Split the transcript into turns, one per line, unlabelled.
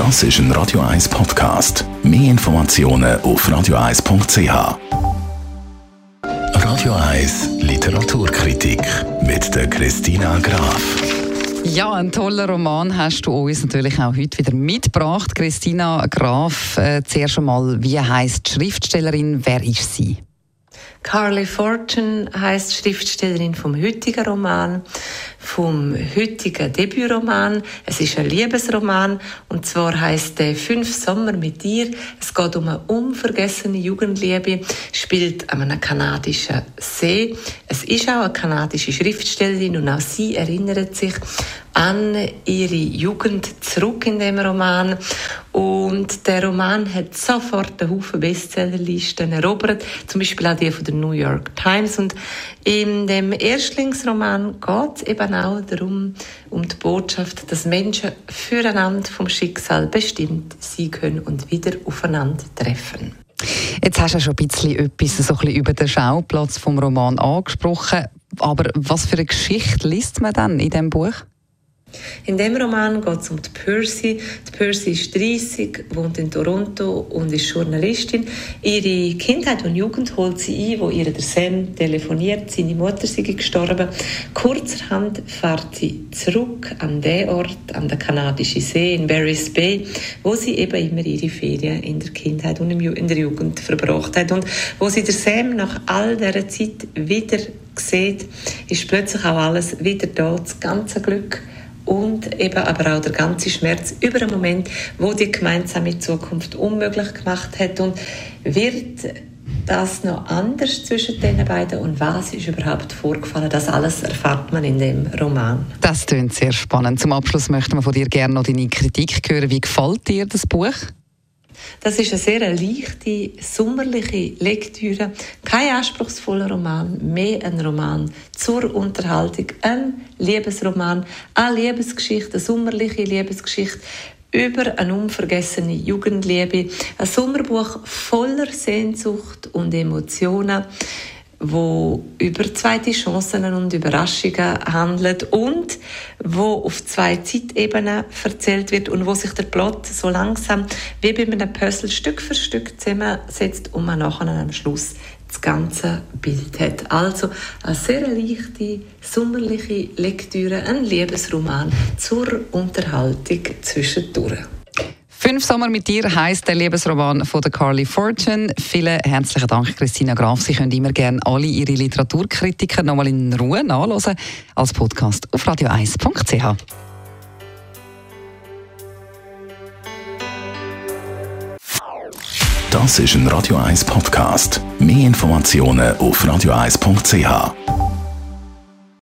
Das ist ein Radio 1 Podcast. Mehr Informationen auf radio1.ch. Radio 1 Literaturkritik mit der Christina Graf.
Ja, einen tollen Roman hast du uns natürlich auch heute wieder mitgebracht. Christina Graf, äh, zuerst einmal, wie heißt Schriftstellerin? Wer ist sie?
Carly Fortune heißt Schriftstellerin vom heutigen Roman, vom heutigen Debütroman. Es ist ein Liebesroman und zwar heißt der Fünf Sommer mit dir. Es geht um eine unvergessene Jugendliebe, spielt an einem kanadischen See. Es ist auch eine kanadische Schriftstellerin und auch sie erinnert sich an ihre Jugend zurück in dem Roman und der Roman hat sofort einen Haufen Bestsellerlisten erobert, zum Beispiel auch die von der New York Times. Und in dem Erstlingsroman geht es eben auch darum, um die Botschaft, dass Menschen füreinander vom Schicksal bestimmt sein können und wieder aufeinander treffen.
Jetzt hast du ja schon ein bisschen etwas so ein bisschen über den Schauplatz vom Roman angesprochen. Aber was für eine Geschichte liest man dann in dem Buch?
In dem Roman geht es um die Percy. Die Percy ist 30, wohnt in Toronto und ist Journalistin. Ihre Kindheit und Jugend holt sie ein, wo ihr der Sam telefoniert, seine Mutter sei gestorben. Kurzerhand fährt sie zurück an den Ort, an den kanadischen See in Barry's Bay, wo sie eben immer ihre Ferien in der Kindheit und in der Jugend verbracht hat. Und wo sie der Sam nach all dieser Zeit wieder sieht, ist plötzlich auch alles wieder da, das ganze Glück und eben aber auch der ganze Schmerz über einen Moment, wo die gemeinsame Zukunft unmöglich gemacht hat und wird das noch anders zwischen den beiden und was ist überhaupt vorgefallen? Das alles erfahrt man in dem Roman.
Das klingt sehr spannend. Zum Abschluss möchten wir von dir gerne noch deine Kritik hören. Wie gefällt dir das Buch?
Das ist eine sehr leichte, sommerliche Lektüre. Kein anspruchsvoller Roman, mehr ein Roman zur Unterhaltung. Ein Liebesroman, eine Liebesgeschichte, eine sommerliche Liebesgeschichte über eine unvergessene Jugendliebe. Ein Sommerbuch voller Sehnsucht und Emotionen wo über zweite Chancen und Überraschungen handelt und wo auf zwei Zeitebenen erzählt wird und wo sich der Plot so langsam wie bei einem Puzzle Stück für Stück zusammensetzt und man nachher am Schluss das ganze Bild hat. Also eine sehr leichte, sommerliche Lektüre, ein Liebesroman zur Unterhaltung zwischendurch.
Fünf Sommer mit dir heißt der Lebensroman von der Carly Fortune. Vielen herzlichen Dank, Christina Graf. Sie können immer gerne alle Ihre Literaturkritiken nochmal in Ruhe nachlesen als Podcast auf radio1.ch.
Das ist ein Radio 1 Podcast. Mehr Informationen auf radio1.ch.